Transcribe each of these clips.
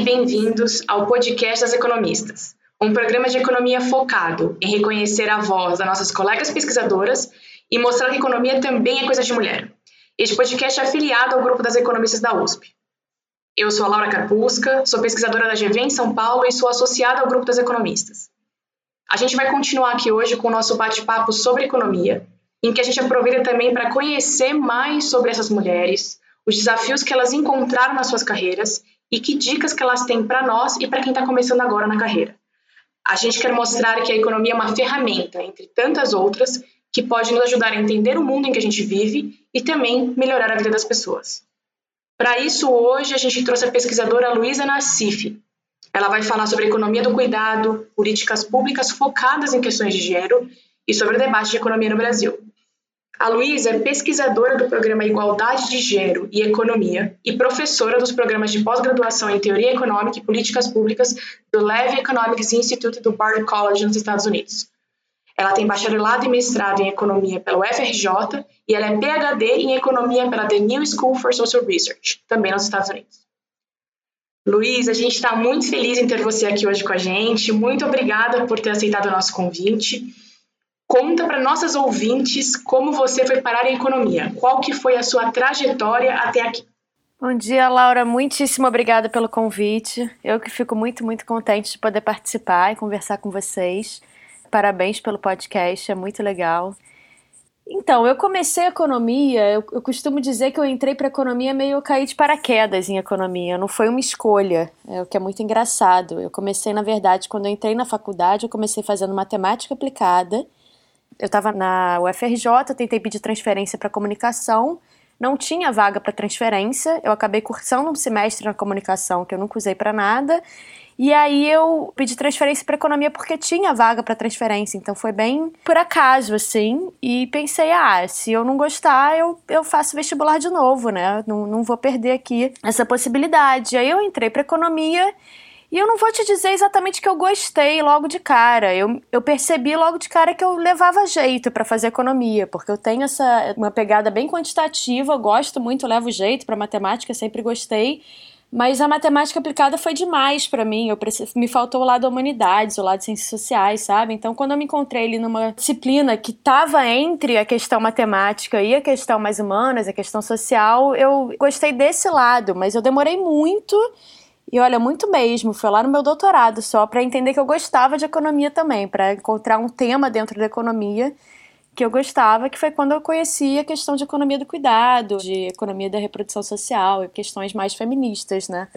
E bem-vindos ao Podcast das Economistas, um programa de economia focado em reconhecer a voz das nossas colegas pesquisadoras e mostrar que economia também é coisa de mulher. Este podcast é afiliado ao grupo das economistas da USP. Eu sou a Laura Carpusca, sou pesquisadora da GV em São Paulo e sou associada ao grupo das economistas. A gente vai continuar aqui hoje com o nosso bate-papo sobre economia, em que a gente aproveita também para conhecer mais sobre essas mulheres, os desafios que elas encontraram nas suas carreiras e que dicas que elas têm para nós e para quem está começando agora na carreira. A gente quer mostrar que a economia é uma ferramenta, entre tantas outras, que pode nos ajudar a entender o mundo em que a gente vive e também melhorar a vida das pessoas. Para isso, hoje a gente trouxe a pesquisadora Luísa Nassif. Ela vai falar sobre a economia do cuidado, políticas públicas focadas em questões de gênero e sobre o debate de economia no Brasil. A Luísa é pesquisadora do programa Igualdade de Gênero e Economia e professora dos programas de pós-graduação em Teoria Econômica e Políticas Públicas do Levy Economics Institute do Bard College nos Estados Unidos. Ela tem bacharelado e mestrado em Economia pela UFRJ e ela é PhD em Economia pela The New School for Social Research, também nos Estados Unidos. Luiz, a gente está muito feliz em ter você aqui hoje com a gente. Muito obrigada por ter aceitado o nosso convite. Conta para nossas ouvintes como você foi parar em economia. Qual que foi a sua trajetória até aqui? Bom dia, Laura. Muitíssimo obrigada pelo convite. Eu que fico muito, muito contente de poder participar e conversar com vocês. Parabéns pelo podcast, é muito legal. Então, eu comecei economia, eu, eu costumo dizer que eu entrei para economia meio caí de paraquedas em economia, não foi uma escolha, é o que é muito engraçado. Eu comecei, na verdade, quando eu entrei na faculdade, eu comecei fazendo matemática aplicada eu estava na UFRJ, tentei pedir transferência para comunicação, não tinha vaga para transferência, eu acabei cursando um semestre na comunicação que eu nunca usei para nada. E aí eu pedi transferência para economia porque tinha vaga para transferência, então foi bem por acaso assim. E pensei, ah, se eu não gostar, eu, eu faço vestibular de novo, né? Não, não vou perder aqui essa possibilidade. Aí eu entrei para economia e eu não vou te dizer exatamente que eu gostei logo de cara. Eu, eu percebi logo de cara que eu levava jeito para fazer economia, porque eu tenho essa uma pegada bem quantitativa, gosto muito, levo jeito para matemática, sempre gostei. Mas a matemática aplicada foi demais para mim. Eu me faltou o lado humanidades, o lado ciências sociais, sabe? Então, quando eu me encontrei ali numa disciplina que estava entre a questão matemática e a questão mais humanas, a questão social, eu gostei desse lado, mas eu demorei muito e olha, muito mesmo, foi lá no meu doutorado só para entender que eu gostava de economia também, para encontrar um tema dentro da economia que eu gostava, que foi quando eu conheci a questão de economia do cuidado, de economia da reprodução social e questões mais feministas, né?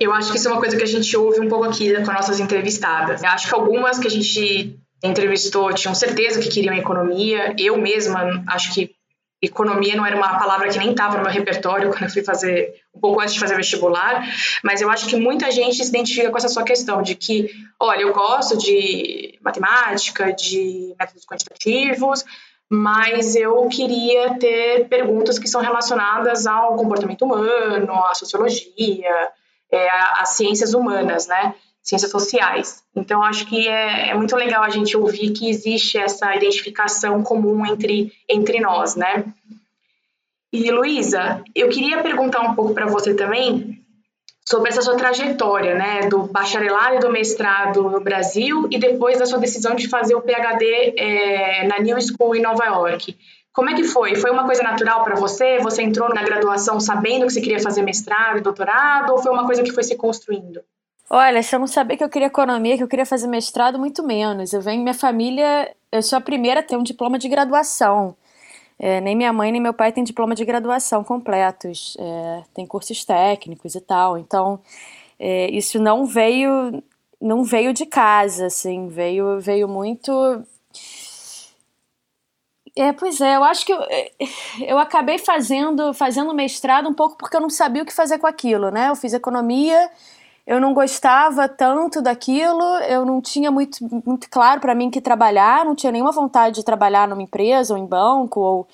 Eu acho que isso é uma coisa que a gente ouve um pouco aqui com as nossas entrevistadas. Eu acho que algumas que a gente entrevistou tinham certeza que queriam economia. Eu mesma acho que economia não era uma palavra que nem estava no meu repertório quando eu fui fazer, um pouco antes de fazer vestibular, mas eu acho que muita gente se identifica com essa sua questão de que, olha, eu gosto de matemática, de métodos quantitativos, mas eu queria ter perguntas que são relacionadas ao comportamento humano, à sociologia, é, às ciências humanas, né? Ciências sociais. Então, acho que é, é, muito legal a gente ouvir que existe essa identificação comum entre, entre nós, né? E, Luísa, eu queria perguntar um pouco para você também sobre essa sua trajetória, né, do bacharelado e do mestrado no Brasil e depois da sua decisão de fazer o PhD é, na New School em Nova York. Como é que foi? Foi uma coisa natural para você? Você entrou na graduação sabendo que você queria fazer mestrado e doutorado ou foi uma coisa que foi se construindo? Olha, se eu não sabia que eu queria economia, que eu queria fazer mestrado, muito menos. Eu venho, minha família, eu sou a primeira a ter um diploma de graduação. É, nem minha mãe nem meu pai têm diploma de graduação completos. É, tem cursos técnicos e tal. Então, é, isso não veio, não veio de casa, assim, veio, veio muito. É, pois é, eu acho que eu, eu acabei fazendo, fazendo mestrado um pouco porque eu não sabia o que fazer com aquilo, né? Eu fiz economia eu não gostava tanto daquilo, eu não tinha muito, muito claro para mim que trabalhar, não tinha nenhuma vontade de trabalhar numa empresa ou em banco ou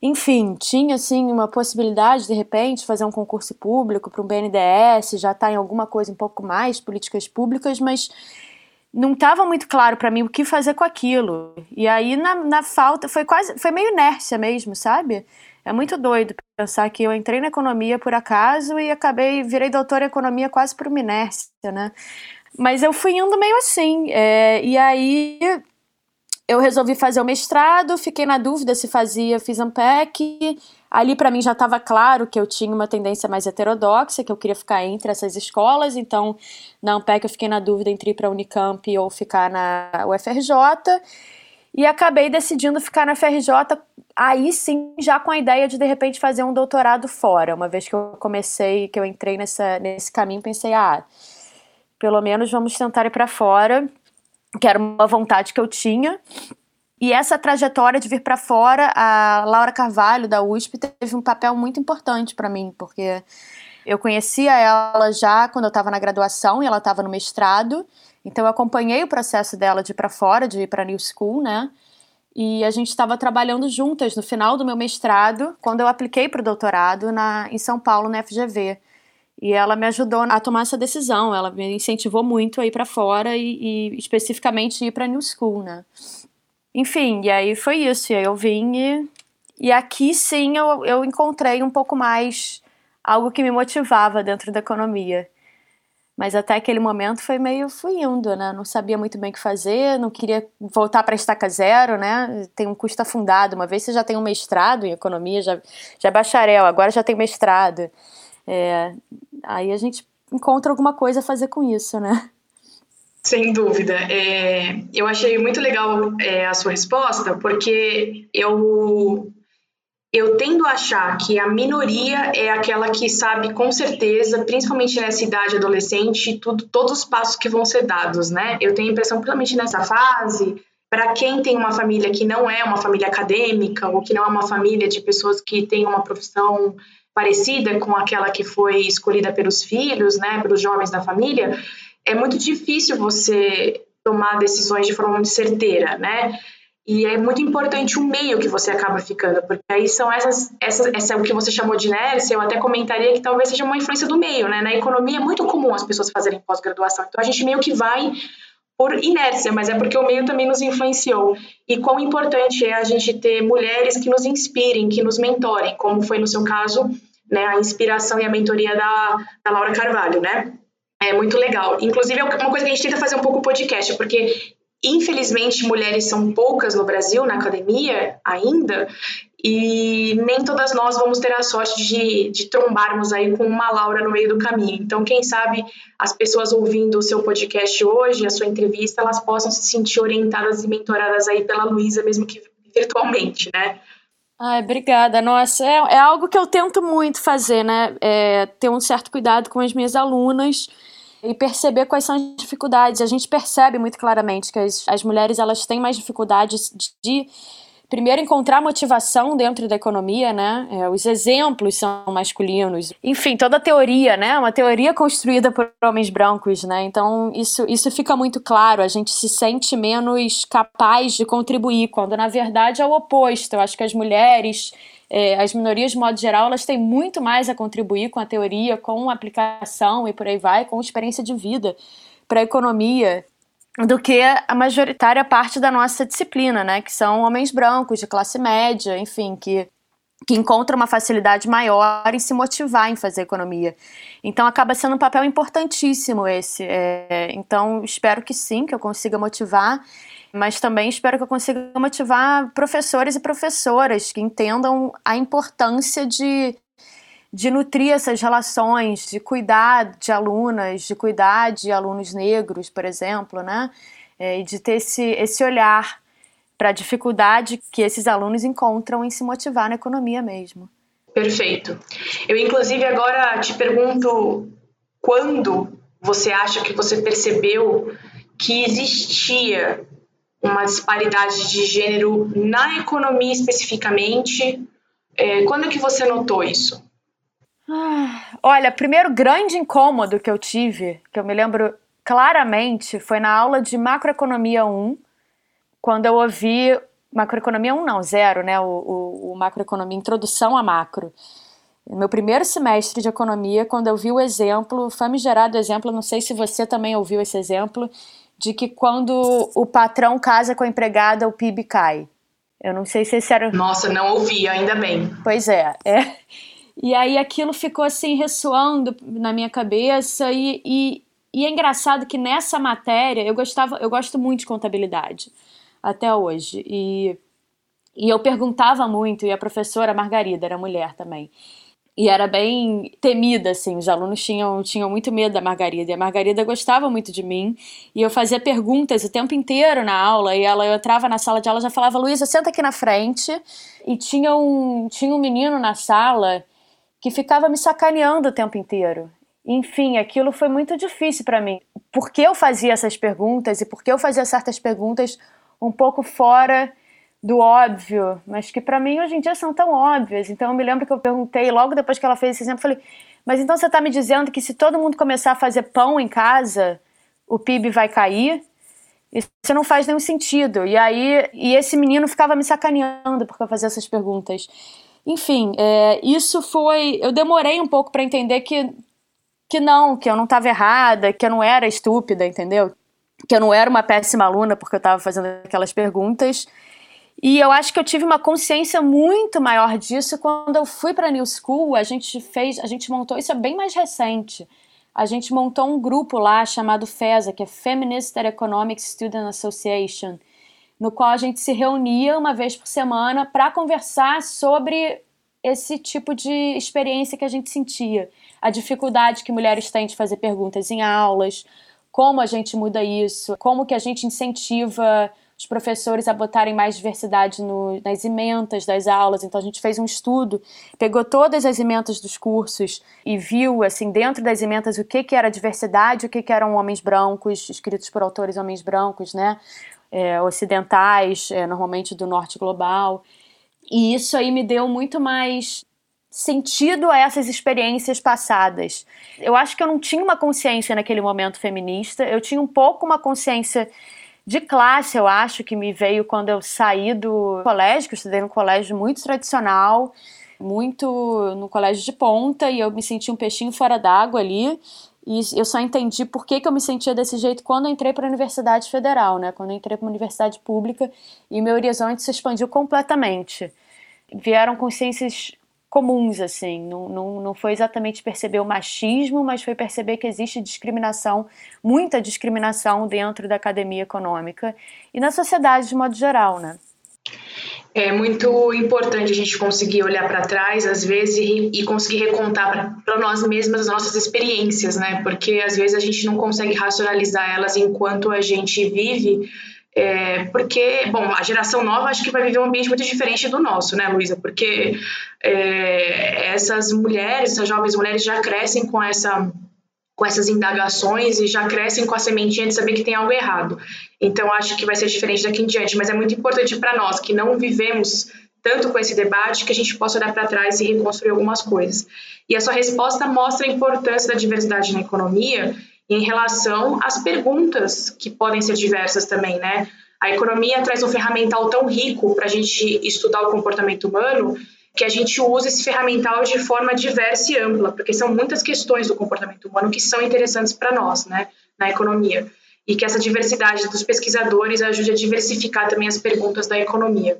enfim, tinha assim uma possibilidade de repente fazer um concurso público para um BNDES, já estar tá em alguma coisa um pouco mais políticas públicas, mas não estava muito claro para mim o que fazer com aquilo. E aí na, na falta foi quase foi meio inércia mesmo, sabe? É muito doido pensar que eu entrei na economia por acaso e acabei, virei doutora em economia quase por uma inércia, né? Mas eu fui indo meio assim. É, e aí eu resolvi fazer o mestrado, fiquei na dúvida se fazia, fiz Ampec. Ali para mim já estava claro que eu tinha uma tendência mais heterodoxa, que eu queria ficar entre essas escolas, então na Ampec eu fiquei na dúvida entre ir para a Unicamp ou ficar na UFRJ. E acabei decidindo ficar na FRJ, aí sim, já com a ideia de de repente fazer um doutorado fora. Uma vez que eu comecei, que eu entrei nessa, nesse caminho, pensei, ah, pelo menos vamos tentar ir para fora que era uma vontade que eu tinha. E essa trajetória de vir para fora, a Laura Carvalho, da USP, teve um papel muito importante para mim, porque eu conhecia ela já quando eu estava na graduação e ela estava no mestrado, então eu acompanhei o processo dela de ir para fora, de ir para New School, né? E a gente estava trabalhando juntas no final do meu mestrado, quando eu apliquei para o doutorado na, em São Paulo, na FGV. E ela me ajudou a tomar essa decisão, ela me incentivou muito a ir para fora e, e, especificamente ir para New School, né? Enfim, e aí foi isso, e aí eu vim e, e aqui sim eu, eu encontrei um pouco mais algo que me motivava dentro da economia. Mas até aquele momento foi meio fui indo, né? Não sabia muito bem o que fazer, não queria voltar para estaca zero, né? Tem um custo afundado. Uma vez você já tem um mestrado em economia, já, já é bacharel, agora já tem mestrado. É, aí a gente encontra alguma coisa a fazer com isso, né? Sem dúvida. É, eu achei muito legal é, a sua resposta, porque eu, eu tendo a achar que a minoria é aquela que sabe com certeza, principalmente nessa idade adolescente, tudo, todos os passos que vão ser dados, né? Eu tenho a impressão, principalmente nessa fase, para quem tem uma família que não é uma família acadêmica, ou que não é uma família de pessoas que têm uma profissão parecida com aquela que foi escolhida pelos filhos, né, pelos jovens da família, é muito difícil você tomar decisões de forma muito certeira, né? E é muito importante o meio que você acaba ficando, porque aí são essas, essas, essa é o que você chamou de inércia, eu até comentaria que talvez seja uma influência do meio, né? Na economia é muito comum as pessoas fazerem pós-graduação, então a gente meio que vai por inércia, mas é porque o meio também nos influenciou. E quão importante é a gente ter mulheres que nos inspirem, que nos mentorem, como foi no seu caso né, a inspiração e a mentoria da, da Laura Carvalho, né? É muito legal. Inclusive, é uma coisa que a gente tenta fazer um pouco o podcast, porque infelizmente mulheres são poucas no Brasil, na academia ainda, e nem todas nós vamos ter a sorte de, de trombarmos aí com uma Laura no meio do caminho. Então, quem sabe as pessoas ouvindo o seu podcast hoje, a sua entrevista, elas possam se sentir orientadas e mentoradas aí pela Luísa, mesmo que virtualmente, né? Ai, obrigada. Nossa, é, é algo que eu tento muito fazer, né? É, ter um certo cuidado com as minhas alunas e perceber quais são as dificuldades. A gente percebe muito claramente que as, as mulheres elas têm mais dificuldades de, de primeiro encontrar motivação dentro da economia, né? É, os exemplos são masculinos. Enfim, toda a teoria, né? Uma teoria construída por homens brancos, né? Então isso, isso fica muito claro. A gente se sente menos capaz de contribuir, quando na verdade é o oposto. Eu acho que as mulheres é, as minorias, de modo geral, elas têm muito mais a contribuir com a teoria, com a aplicação e por aí vai, com experiência de vida para a economia do que a majoritária parte da nossa disciplina, né? Que são homens brancos, de classe média, enfim, que, que encontram uma facilidade maior em se motivar em fazer economia. Então acaba sendo um papel importantíssimo esse. É, então espero que sim, que eu consiga motivar, mas também espero que eu consiga motivar professores e professoras que entendam a importância de de nutrir essas relações, de cuidar de alunas, de cuidar de alunos negros, por exemplo, né? É, e de ter esse, esse olhar para a dificuldade que esses alunos encontram em se motivar na economia mesmo. Perfeito. Eu, inclusive, agora te pergunto quando você acha que você percebeu que existia uma disparidade de gênero na economia especificamente? É, quando é que você notou isso? Olha, primeiro grande incômodo que eu tive, que eu me lembro claramente, foi na aula de macroeconomia 1, quando eu ouvi macroeconomia 1 não, zero, né, o, o, o macroeconomia, introdução a macro. No meu primeiro semestre de economia, quando eu vi o exemplo, famigerado exemplo, não sei se você também ouviu esse exemplo, de que quando o patrão casa com a empregada, o PIB cai. Eu não sei se esse era. Nossa, não ouvi, ainda bem. Pois é, é. E aí aquilo ficou assim ressoando na minha cabeça e, e, e é engraçado que nessa matéria eu gostava, eu gosto muito de contabilidade até hoje. E e eu perguntava muito e a professora Margarida era mulher também e era bem temida, assim, os alunos tinham, tinham muito medo da Margarida, e a Margarida gostava muito de mim, e eu fazia perguntas o tempo inteiro na aula, e ela, eu entrava na sala de aula já falava, Luísa, senta aqui na frente, e tinha um, tinha um menino na sala que ficava me sacaneando o tempo inteiro. Enfim, aquilo foi muito difícil para mim. Porque eu fazia essas perguntas, e porque eu fazia certas perguntas um pouco fora do óbvio, mas que para mim hoje em dia são tão óbvias. Então eu me lembro que eu perguntei logo depois que ela fez esse exemplo, falei: "Mas então você está me dizendo que se todo mundo começar a fazer pão em casa, o PIB vai cair?" Isso não faz nenhum sentido. E aí, e esse menino ficava me sacaneando porque eu fazia essas perguntas. Enfim, é, isso foi. Eu demorei um pouco para entender que, que não, que eu não estava errada, que eu não era estúpida, entendeu? Que eu não era uma péssima aluna porque eu estava fazendo aquelas perguntas e eu acho que eu tive uma consciência muito maior disso quando eu fui para a New School. A gente fez, a gente montou isso é bem mais recente. A gente montou um grupo lá chamado FESA, que é Feminist Economic Student Association, no qual a gente se reunia uma vez por semana para conversar sobre esse tipo de experiência que a gente sentia, a dificuldade que mulheres têm de fazer perguntas em aulas, como a gente muda isso, como que a gente incentiva os professores a botarem mais diversidade no, nas ementas das aulas. Então a gente fez um estudo, pegou todas as ementas dos cursos e viu, assim, dentro das ementas o que, que era diversidade, o que, que eram homens brancos, escritos por autores homens brancos, né? É, ocidentais, é, normalmente do norte global. E isso aí me deu muito mais sentido a essas experiências passadas. Eu acho que eu não tinha uma consciência naquele momento feminista, eu tinha um pouco uma consciência de classe, eu acho que me veio quando eu saí do colégio, que eu estudei num colégio muito tradicional, muito no colégio de ponta, e eu me senti um peixinho fora d'água ali. E eu só entendi por que, que eu me sentia desse jeito quando entrei para a Universidade Federal, né? Quando entrei para uma universidade pública e meu horizonte se expandiu completamente. Vieram consciências comuns, assim. Não, não, não foi exatamente perceber o machismo, mas foi perceber que existe discriminação, muita discriminação dentro da academia econômica e na sociedade de modo geral, né? É muito importante a gente conseguir olhar para trás, às vezes, e, conseguir recontar para nós mesmas as nossas experiências, né? Porque às vezes a gente não consegue racionalizar elas enquanto a gente vive é, porque, bom, a geração nova acho que vai viver um ambiente muito diferente do nosso, né, Luísa? Porque é, essas mulheres, essas jovens mulheres já crescem com essa com essas indagações e já crescem com a sementinha de saber que tem algo errado. Então, acho que vai ser diferente daqui em diante, mas é muito importante para nós que não vivemos tanto com esse debate que a gente possa olhar para trás e reconstruir algumas coisas. E a sua resposta mostra a importância da diversidade na economia em relação às perguntas que podem ser diversas também, né? A economia traz um ferramental tão rico para a gente estudar o comportamento humano que a gente usa esse ferramental de forma diversa e ampla, porque são muitas questões do comportamento humano que são interessantes para nós, né, na economia, e que essa diversidade dos pesquisadores ajude a diversificar também as perguntas da economia.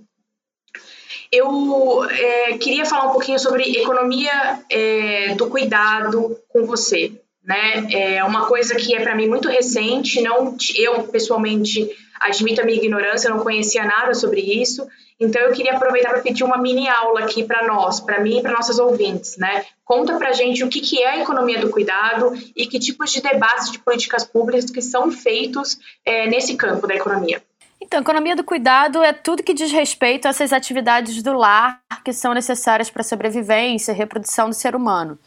Eu é, queria falar um pouquinho sobre economia é, do cuidado com você né? É uma coisa que é para mim muito recente, não eu pessoalmente admito a minha ignorância, não conhecia nada sobre isso. Então eu queria aproveitar para pedir uma mini aula aqui para nós, para mim e para nossos ouvintes, né? Conta para gente o que, que é a economia do cuidado e que tipos de debates de políticas públicas que são feitos é, nesse campo da economia. Então, economia do cuidado é tudo que diz respeito a essas atividades do lar que são necessárias para a sobrevivência e reprodução do ser humano.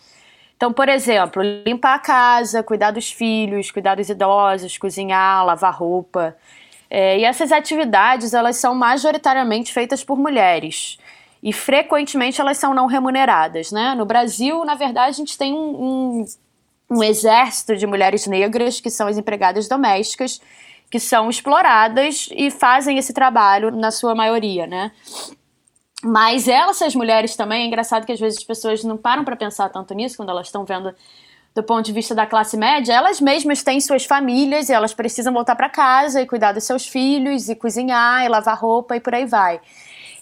Então, por exemplo, limpar a casa, cuidar dos filhos, cuidar dos idosos, cozinhar, lavar roupa. É, e essas atividades, elas são majoritariamente feitas por mulheres. E frequentemente elas são não remuneradas, né? No Brasil, na verdade, a gente tem um, um, um exército de mulheres negras que são as empregadas domésticas, que são exploradas e fazem esse trabalho na sua maioria, né? Mas elas, as mulheres também, é engraçado que às vezes as pessoas não param para pensar tanto nisso quando elas estão vendo do ponto de vista da classe média, elas mesmas têm suas famílias e elas precisam voltar para casa e cuidar dos seus filhos e cozinhar e lavar roupa e por aí vai.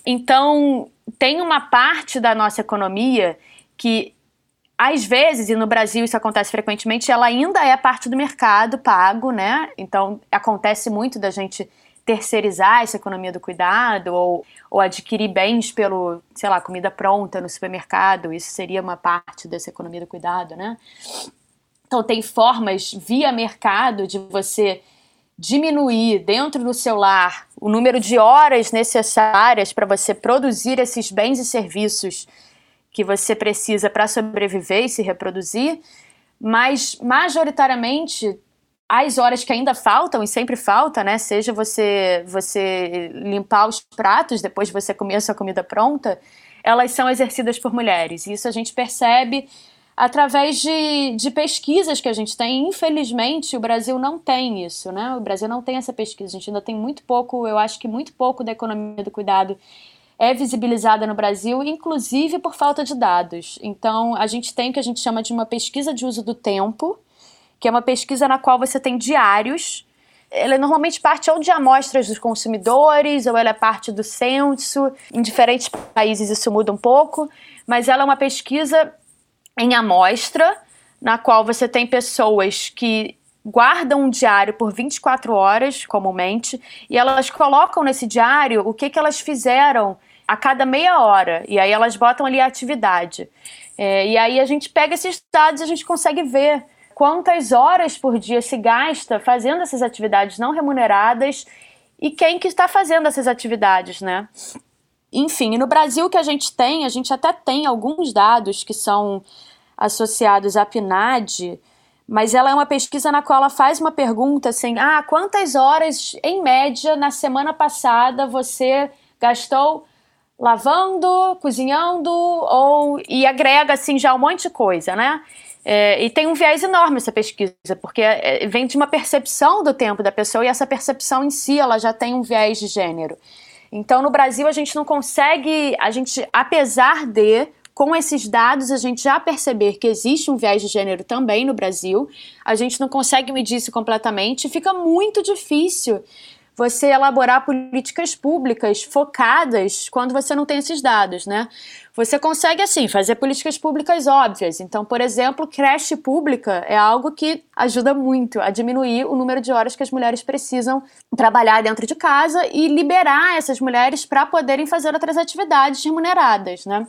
Então, tem uma parte da nossa economia que às vezes, e no Brasil isso acontece frequentemente, ela ainda é parte do mercado pago, né? Então acontece muito da gente terceirizar essa economia do cuidado ou, ou adquirir bens pelo, sei lá, comida pronta no supermercado. Isso seria uma parte dessa economia do cuidado, né? Então tem formas via mercado de você diminuir dentro do seu lar o número de horas necessárias para você produzir esses bens e serviços que você precisa para sobreviver e se reproduzir, mas majoritariamente as horas que ainda faltam e sempre falta, né? Seja você você limpar os pratos depois de você comer a sua comida pronta, elas são exercidas por mulheres. Isso a gente percebe através de, de pesquisas que a gente tem. Infelizmente, o Brasil não tem isso, né? O Brasil não tem essa pesquisa. A gente ainda tem muito pouco, eu acho que muito pouco da economia do cuidado é visibilizada no Brasil, inclusive por falta de dados. Então, a gente tem o que a gente chama de uma pesquisa de uso do tempo, que é uma pesquisa na qual você tem diários. Ela é normalmente parte ou de amostras dos consumidores, ou ela é parte do censo. Em diferentes países isso muda um pouco, mas ela é uma pesquisa em amostra, na qual você tem pessoas que guardam um diário por 24 horas, comumente, e elas colocam nesse diário o que, que elas fizeram a cada meia hora. E aí elas botam ali a atividade. É, e aí a gente pega esses dados e a gente consegue ver quantas horas por dia se gasta fazendo essas atividades não remuneradas e quem que está fazendo essas atividades, né? Enfim, no Brasil que a gente tem, a gente até tem alguns dados que são associados à PNAD, mas ela é uma pesquisa na qual ela faz uma pergunta assim: ah, quantas horas em média na semana passada você gastou lavando, cozinhando, ou e agrega assim já um monte de coisa, né? É, e tem um viés enorme essa pesquisa, porque é, vem de uma percepção do tempo da pessoa e essa percepção em si ela já tem um viés de gênero. Então no Brasil a gente não consegue, a gente, apesar de com esses dados a gente já perceber que existe um viés de gênero também no Brasil, a gente não consegue medir isso completamente, fica muito difícil você elaborar políticas públicas focadas quando você não tem esses dados, né? Você consegue, assim, fazer políticas públicas óbvias. Então, por exemplo, creche pública é algo que ajuda muito a diminuir o número de horas que as mulheres precisam trabalhar dentro de casa e liberar essas mulheres para poderem fazer outras atividades remuneradas, né?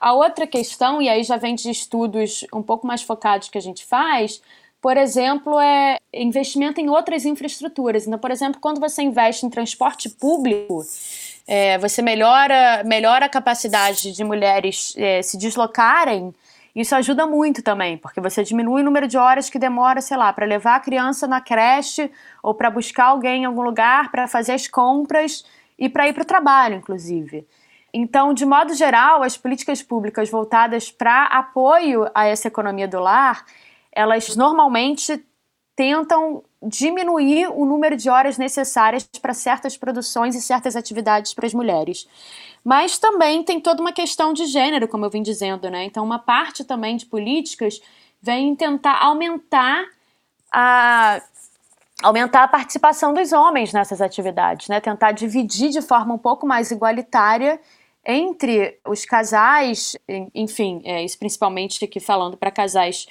A outra questão, e aí já vem de estudos um pouco mais focados que a gente faz, por exemplo, é investimento em outras infraestruturas. Então, por exemplo, quando você investe em transporte público, é, você melhora, melhora a capacidade de mulheres é, se deslocarem. Isso ajuda muito também, porque você diminui o número de horas que demora, sei lá, para levar a criança na creche ou para buscar alguém em algum lugar, para fazer as compras e para ir para o trabalho, inclusive. Então, de modo geral, as políticas públicas voltadas para apoio a essa economia do lar, elas normalmente tentam diminuir o número de horas necessárias para certas produções e certas atividades para as mulheres. Mas também tem toda uma questão de gênero, como eu vim dizendo, né? Então, uma parte também de políticas vem tentar aumentar a aumentar a participação dos homens nessas atividades, né? Tentar dividir de forma um pouco mais igualitária entre os casais, enfim, é, isso principalmente aqui falando para casais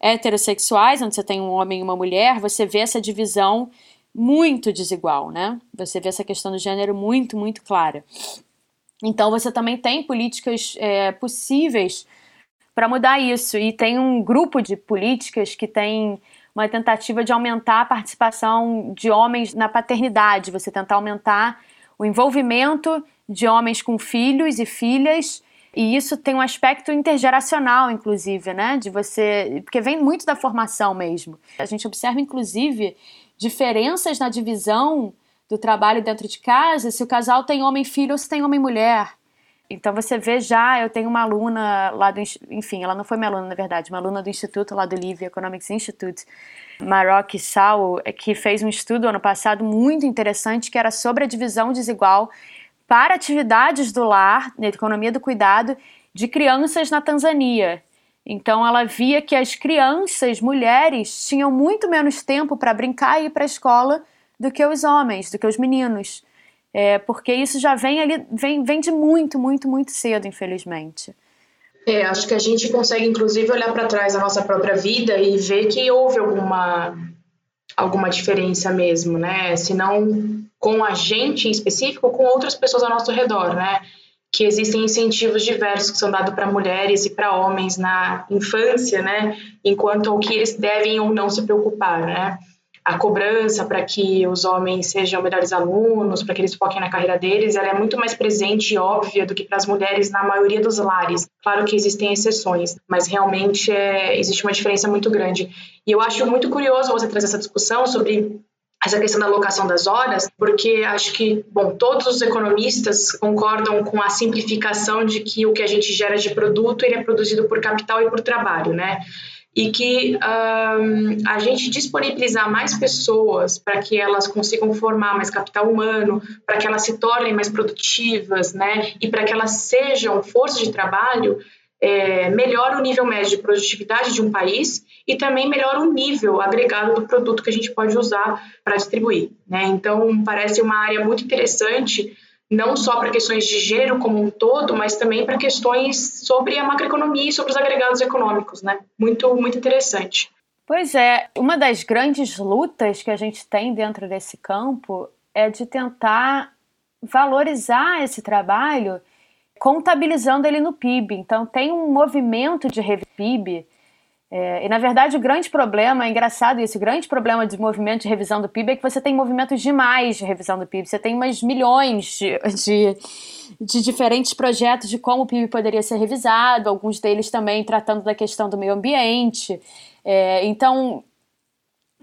heterossexuais, onde você tem um homem e uma mulher, você vê essa divisão muito desigual, né? Você vê essa questão do gênero muito, muito clara. Então você também tem políticas é, possíveis para mudar isso. E tem um grupo de políticas que tem uma tentativa de aumentar a participação de homens na paternidade, você tentar aumentar o envolvimento de homens com filhos e filhas e isso tem um aspecto intergeracional, inclusive, né? De você. Porque vem muito da formação mesmo. A gente observa, inclusive, diferenças na divisão do trabalho dentro de casa, se o casal tem homem-filho ou se tem homem-mulher. Então você vê já, eu tenho uma aluna lá do. Enfim, ela não foi minha aluna, na verdade, uma aluna do Instituto lá do Livre Economics Institute, Maroc Sal, que fez um estudo ano passado muito interessante que era sobre a divisão desigual para atividades do lar, na economia do cuidado, de crianças na Tanzânia. Então ela via que as crianças, mulheres, tinham muito menos tempo para brincar e ir para a escola do que os homens, do que os meninos. é, porque isso já vem ali, vem, vem de muito, muito, muito cedo, infelizmente. É, acho que a gente consegue, inclusive, olhar para trás da nossa própria vida e ver que houve alguma, alguma diferença mesmo, né? Se não com a gente em específico, com outras pessoas ao nosso redor, né? Que existem incentivos diversos que são dados para mulheres e para homens na infância, né? Enquanto ao que eles devem ou não se preocupar, né? a cobrança para que os homens sejam melhores alunos, para que eles foquem na carreira deles, ela é muito mais presente e óbvia do que para as mulheres na maioria dos lares. Claro que existem exceções, mas realmente é, existe uma diferença muito grande. E eu acho muito curioso você trazer essa discussão sobre essa questão da alocação das horas, porque acho que, bom, todos os economistas concordam com a simplificação de que o que a gente gera de produto ele é produzido por capital e por trabalho, né? e que um, a gente disponibilizar mais pessoas para que elas consigam formar mais capital humano, para que elas se tornem mais produtivas, né, e para que elas sejam força de trabalho, é, melhora o nível médio de produtividade de um país e também melhora o nível agregado do produto que a gente pode usar para distribuir. Né? Então, parece uma área muito interessante não só para questões de gênero como um todo, mas também para questões sobre a macroeconomia e sobre os agregados econômicos, né? Muito, muito interessante. Pois é, uma das grandes lutas que a gente tem dentro desse campo é de tentar valorizar esse trabalho contabilizando ele no PIB. Então tem um movimento de PIB é, e na verdade o grande problema, é engraçado isso, o grande problema de movimento de revisão do PIB é que você tem movimentos demais de revisão do PIB, você tem umas milhões de, de, de, diferentes projetos de como o PIB poderia ser revisado, alguns deles também tratando da questão do meio ambiente. É, então,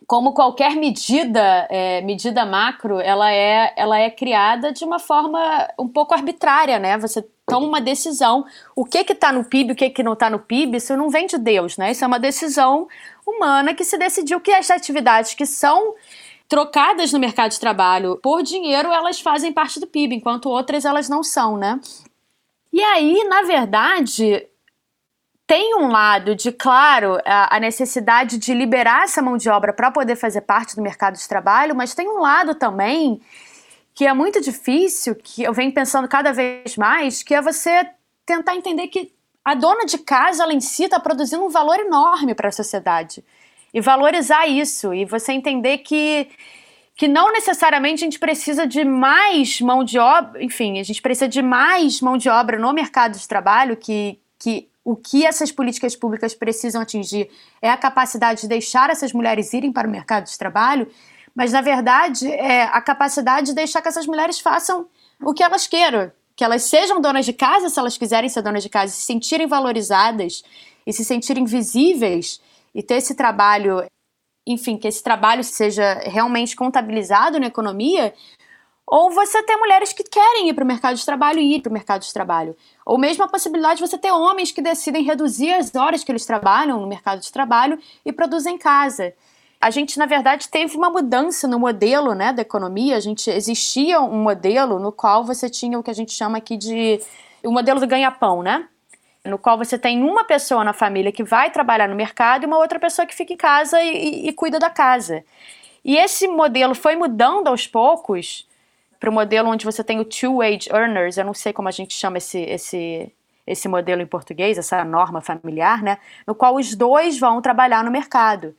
como qualquer medida, é, medida macro, ela é, ela é criada de uma forma um pouco arbitrária, né? Você toma uma decisão. O que que está no PIB, o que que não está no PIB, isso não vem de Deus, né? Isso é uma decisão humana que se decidiu que as atividades que são trocadas no mercado de trabalho por dinheiro, elas fazem parte do PIB, enquanto outras elas não são, né? E aí, na verdade, tem um lado de, claro, a, necessidade de liberar essa mão de obra para poder fazer parte do mercado de trabalho, mas tem um lado também que é muito difícil, que eu venho pensando cada vez mais, que é você tentar entender que a dona de casa, ela em si, está produzindo um valor enorme para a sociedade. E valorizar isso, e você entender que, que não necessariamente a gente precisa de mais mão de obra, enfim, a gente precisa de mais mão de obra no mercado de trabalho, que, que o que essas políticas públicas precisam atingir é a capacidade de deixar essas mulheres irem para o mercado de trabalho, mas na verdade é a capacidade de deixar que essas mulheres façam o que elas queiram, que elas sejam donas de casa se elas quiserem ser donas de casa, se sentirem valorizadas e se sentirem visíveis e ter esse trabalho, enfim, que esse trabalho seja realmente contabilizado na economia, ou você ter mulheres que querem ir para o mercado de trabalho e ir para o mercado de trabalho. Ou mesmo a possibilidade de você ter homens que decidem reduzir as horas que eles trabalham no mercado de trabalho e produzem em casa a gente, na verdade, teve uma mudança no modelo né, da economia. A gente existia um modelo no qual você tinha o que a gente chama aqui de o modelo do ganha-pão, né? No qual você tem uma pessoa na família que vai trabalhar no mercado e uma outra pessoa que fica em casa e, e, e cuida da casa. E esse modelo foi mudando aos poucos para o modelo onde você tem o two-wage earners, eu não sei como a gente chama esse, esse, esse modelo em português, essa norma familiar, né? No qual os dois vão trabalhar no mercado.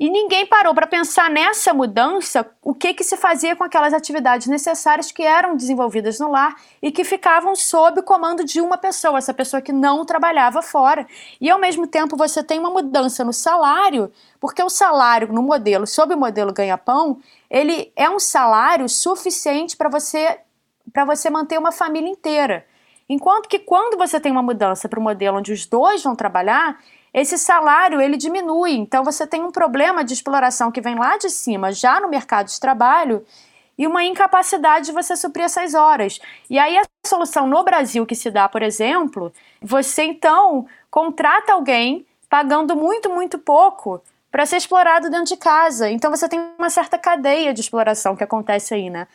E ninguém parou para pensar nessa mudança, o que, que se fazia com aquelas atividades necessárias que eram desenvolvidas no lar e que ficavam sob o comando de uma pessoa, essa pessoa que não trabalhava fora. E ao mesmo tempo você tem uma mudança no salário, porque o salário no modelo, sob o modelo ganha-pão, ele é um salário suficiente para você para você manter uma família inteira. Enquanto que quando você tem uma mudança para o modelo onde os dois vão trabalhar, esse salário ele diminui. Então você tem um problema de exploração que vem lá de cima, já no mercado de trabalho, e uma incapacidade de você suprir essas horas. E aí a solução no Brasil que se dá, por exemplo, você então contrata alguém pagando muito, muito pouco para ser explorado dentro de casa. Então você tem uma certa cadeia de exploração que acontece aí, né?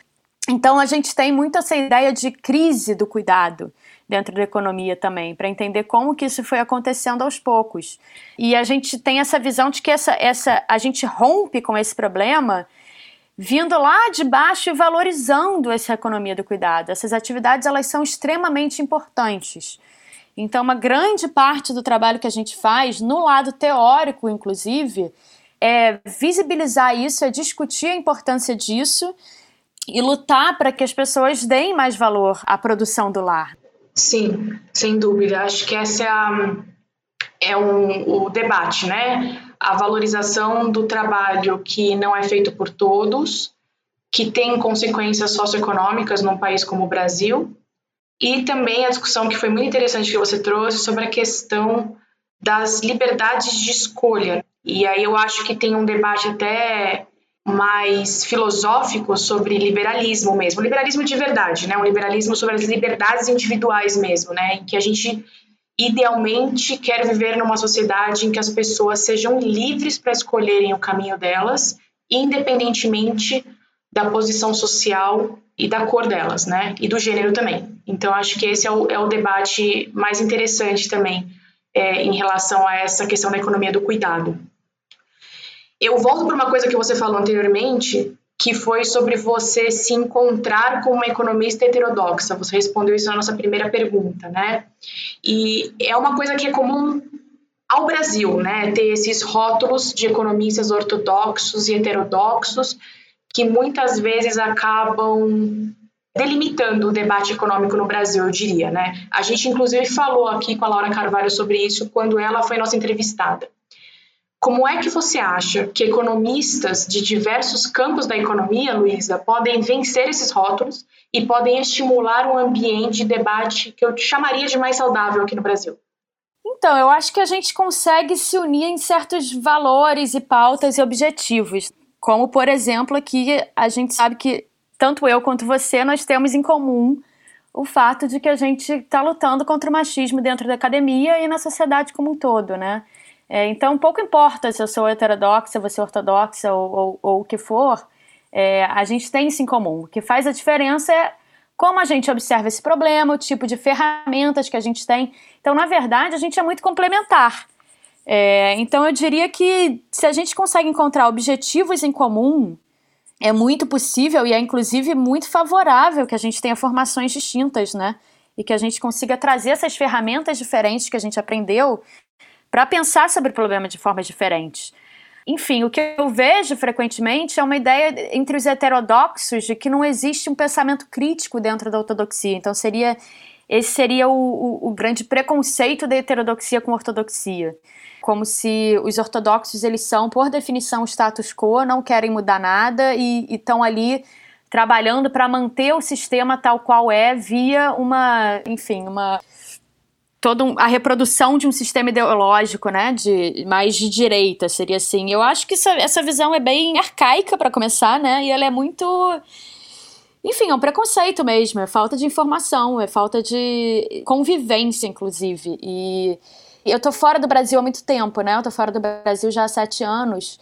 Então a gente tem muito essa ideia de crise do cuidado dentro da economia também, para entender como que isso foi acontecendo aos poucos. E a gente tem essa visão de que essa, essa, a gente rompe com esse problema vindo lá de baixo e valorizando essa economia do cuidado. Essas atividades elas são extremamente importantes. Então, uma grande parte do trabalho que a gente faz, no lado teórico, inclusive, é visibilizar isso, é discutir a importância disso e lutar para que as pessoas deem mais valor à produção do lar. Sim, sem dúvida. Acho que essa é, a, é um, o debate, né? A valorização do trabalho que não é feito por todos, que tem consequências socioeconômicas num país como o Brasil, e também a discussão que foi muito interessante que você trouxe sobre a questão das liberdades de escolha. E aí eu acho que tem um debate até mais filosófico sobre liberalismo mesmo, liberalismo de verdade, né? Um liberalismo sobre as liberdades individuais mesmo, né? Em que a gente idealmente quer viver numa sociedade em que as pessoas sejam livres para escolherem o caminho delas, independentemente da posição social e da cor delas, né? E do gênero também. Então acho que esse é o, é o debate mais interessante também é, em relação a essa questão da economia do cuidado. Eu volto para uma coisa que você falou anteriormente, que foi sobre você se encontrar com uma economista heterodoxa. Você respondeu isso na nossa primeira pergunta, né? E é uma coisa que é comum ao Brasil, né? Ter esses rótulos de economistas ortodoxos e heterodoxos que muitas vezes acabam delimitando o debate econômico no Brasil, eu diria, né? A gente inclusive falou aqui com a Laura Carvalho sobre isso quando ela foi nossa entrevistada. Como é que você acha que economistas de diversos campos da economia, Luísa, podem vencer esses rótulos e podem estimular um ambiente de debate que eu chamaria de mais saudável aqui no Brasil? Então, eu acho que a gente consegue se unir em certos valores e pautas e objetivos. Como, por exemplo, aqui a gente sabe que tanto eu quanto você nós temos em comum o fato de que a gente está lutando contra o machismo dentro da academia e na sociedade como um todo, né? É, então, pouco importa se eu sou heterodoxa, você é ortodoxa ou, ou, ou o que for, é, a gente tem isso em comum. O que faz a diferença é como a gente observa esse problema, o tipo de ferramentas que a gente tem. Então, na verdade, a gente é muito complementar. É, então, eu diria que se a gente consegue encontrar objetivos em comum, é muito possível e é inclusive muito favorável que a gente tenha formações distintas, né? E que a gente consiga trazer essas ferramentas diferentes que a gente aprendeu para pensar sobre o problema de formas diferentes. Enfim, o que eu vejo frequentemente é uma ideia entre os heterodoxos de que não existe um pensamento crítico dentro da ortodoxia. Então, seria esse seria o, o, o grande preconceito da heterodoxia com ortodoxia. Como se os ortodoxos, eles são, por definição, status quo, não querem mudar nada e estão ali trabalhando para manter o sistema tal qual é via uma, enfim, uma toda um, a reprodução de um sistema ideológico, né, de mais de direita, seria assim. Eu acho que essa, essa visão é bem arcaica para começar, né, e ela é muito enfim, é um preconceito mesmo, é falta de informação, é falta de convivência, inclusive. E eu tô fora do Brasil há muito tempo, né? Eu tô fora do Brasil já há sete anos,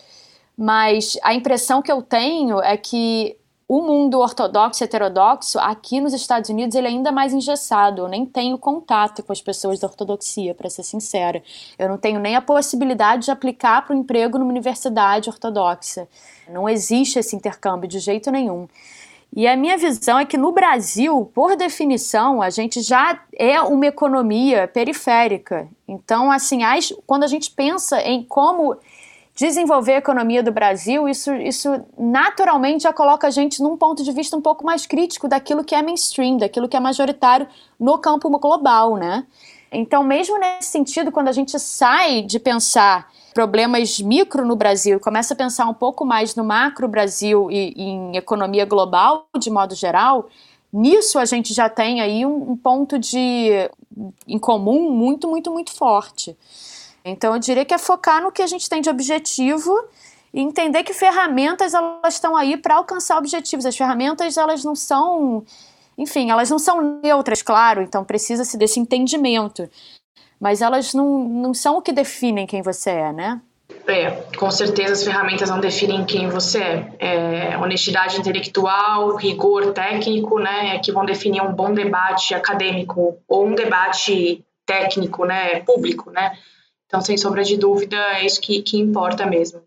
mas a impressão que eu tenho é que o mundo ortodoxo e heterodoxo, aqui nos Estados Unidos, ele é ainda mais engessado. Eu nem tenho contato com as pessoas da ortodoxia, para ser sincera. Eu não tenho nem a possibilidade de aplicar para o emprego numa universidade ortodoxa. Não existe esse intercâmbio de jeito nenhum. E a minha visão é que no Brasil, por definição, a gente já é uma economia periférica. Então, assim, as, quando a gente pensa em como desenvolver a economia do Brasil, isso, isso naturalmente já coloca a gente num ponto de vista um pouco mais crítico daquilo que é mainstream, daquilo que é majoritário no campo global, né? Então, mesmo nesse sentido, quando a gente sai de pensar problemas micro no Brasil começa a pensar um pouco mais no macro Brasil e, e em economia global, de modo geral, nisso a gente já tem aí um, um ponto de em comum muito, muito, muito forte. Então eu diria que é focar no que a gente tem de objetivo e entender que ferramentas elas estão aí para alcançar objetivos. As ferramentas elas não são, enfim, elas não são neutras, claro. Então precisa-se desse entendimento, mas elas não, não são o que definem quem você é, né? É, com certeza as ferramentas não definem quem você é. é. honestidade intelectual, rigor técnico, né, é que vão definir um bom debate acadêmico ou um debate técnico, né, público, né. Então, sem sombra de dúvida, é isso que, que importa mesmo.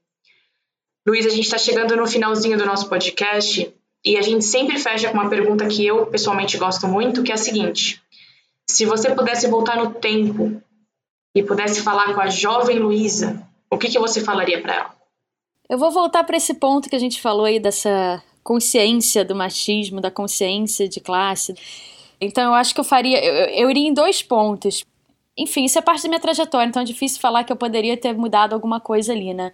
Luiz, a gente está chegando no finalzinho do nosso podcast e a gente sempre fecha com uma pergunta que eu pessoalmente gosto muito, que é a seguinte: se você pudesse voltar no tempo e pudesse falar com a jovem Luísa, o que, que você falaria para ela? Eu vou voltar para esse ponto que a gente falou aí dessa consciência do machismo, da consciência de classe. Então eu acho que eu faria, eu, eu iria em dois pontos. Enfim, isso é parte da minha trajetória, então é difícil falar que eu poderia ter mudado alguma coisa ali, né?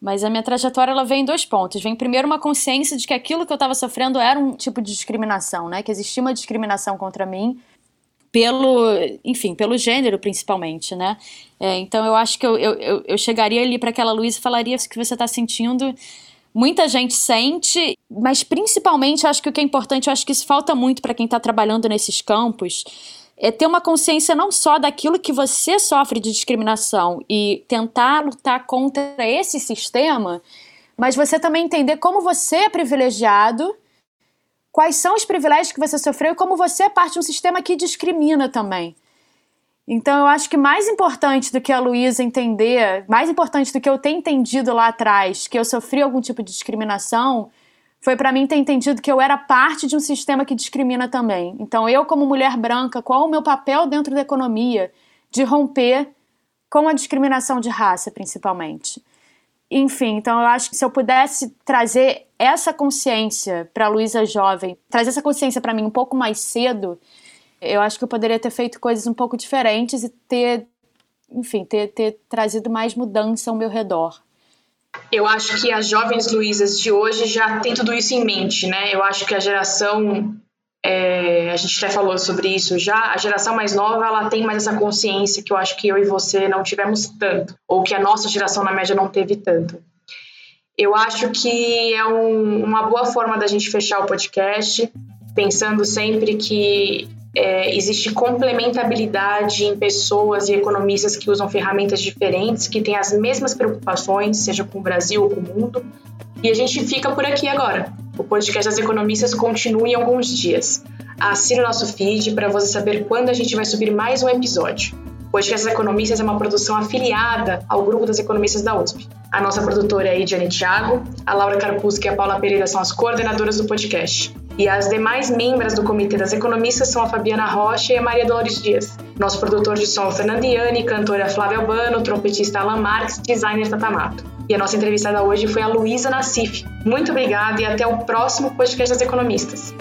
Mas a minha trajetória ela vem em dois pontos. Vem primeiro uma consciência de que aquilo que eu estava sofrendo era um tipo de discriminação, né? Que existia uma discriminação contra mim pelo, enfim, pelo gênero principalmente, né? É, então eu acho que eu, eu, eu chegaria ali para aquela Luísa e falaria o que você está sentindo. Muita gente sente, mas principalmente acho que o que é importante, acho que isso falta muito para quem está trabalhando nesses campos, é ter uma consciência não só daquilo que você sofre de discriminação e tentar lutar contra esse sistema, mas você também entender como você é privilegiado quais são os privilégios que você sofreu e como você é parte de um sistema que discrimina também. Então, eu acho que mais importante do que a Luísa entender, mais importante do que eu ter entendido lá atrás que eu sofri algum tipo de discriminação, foi para mim ter entendido que eu era parte de um sistema que discrimina também. Então, eu, como mulher branca, qual o meu papel dentro da economia de romper com a discriminação de raça, principalmente? Enfim, então eu acho que se eu pudesse trazer essa consciência para a Luísa jovem, trazer essa consciência para mim um pouco mais cedo, eu acho que eu poderia ter feito coisas um pouco diferentes e ter, enfim, ter, ter trazido mais mudança ao meu redor. Eu acho que as jovens Luísas de hoje já têm tudo isso em mente, né? Eu acho que a geração é, a gente até falou sobre isso já, a geração mais nova ela tem mais essa consciência que eu acho que eu e você não tivemos tanto, ou que a nossa geração na média não teve tanto. Eu acho que é um, uma boa forma da gente fechar o podcast, pensando sempre que é, existe complementabilidade em pessoas e economistas que usam ferramentas diferentes, que têm as mesmas preocupações, seja com o Brasil ou com o mundo. E a gente fica por aqui agora. O podcast das economistas continua em alguns dias. Assine o nosso feed para você saber quando a gente vai subir mais um episódio. O podcast das economistas é uma produção afiliada ao grupo das economistas da USP. A nossa produtora é Idiane Thiago, a Laura Carpusca e a Paula Pereira são as coordenadoras do podcast. E as demais membros do Comitê das Economistas são a Fabiana Rocha e a Maria Dolores Dias. Nosso produtor de som o Fernandiane, cantora Flávia Albano, trompetista Alan Marques, designer Tatamato. E a nossa entrevistada hoje foi a Luísa Nassif. Muito obrigada e até o próximo podcast das Economistas.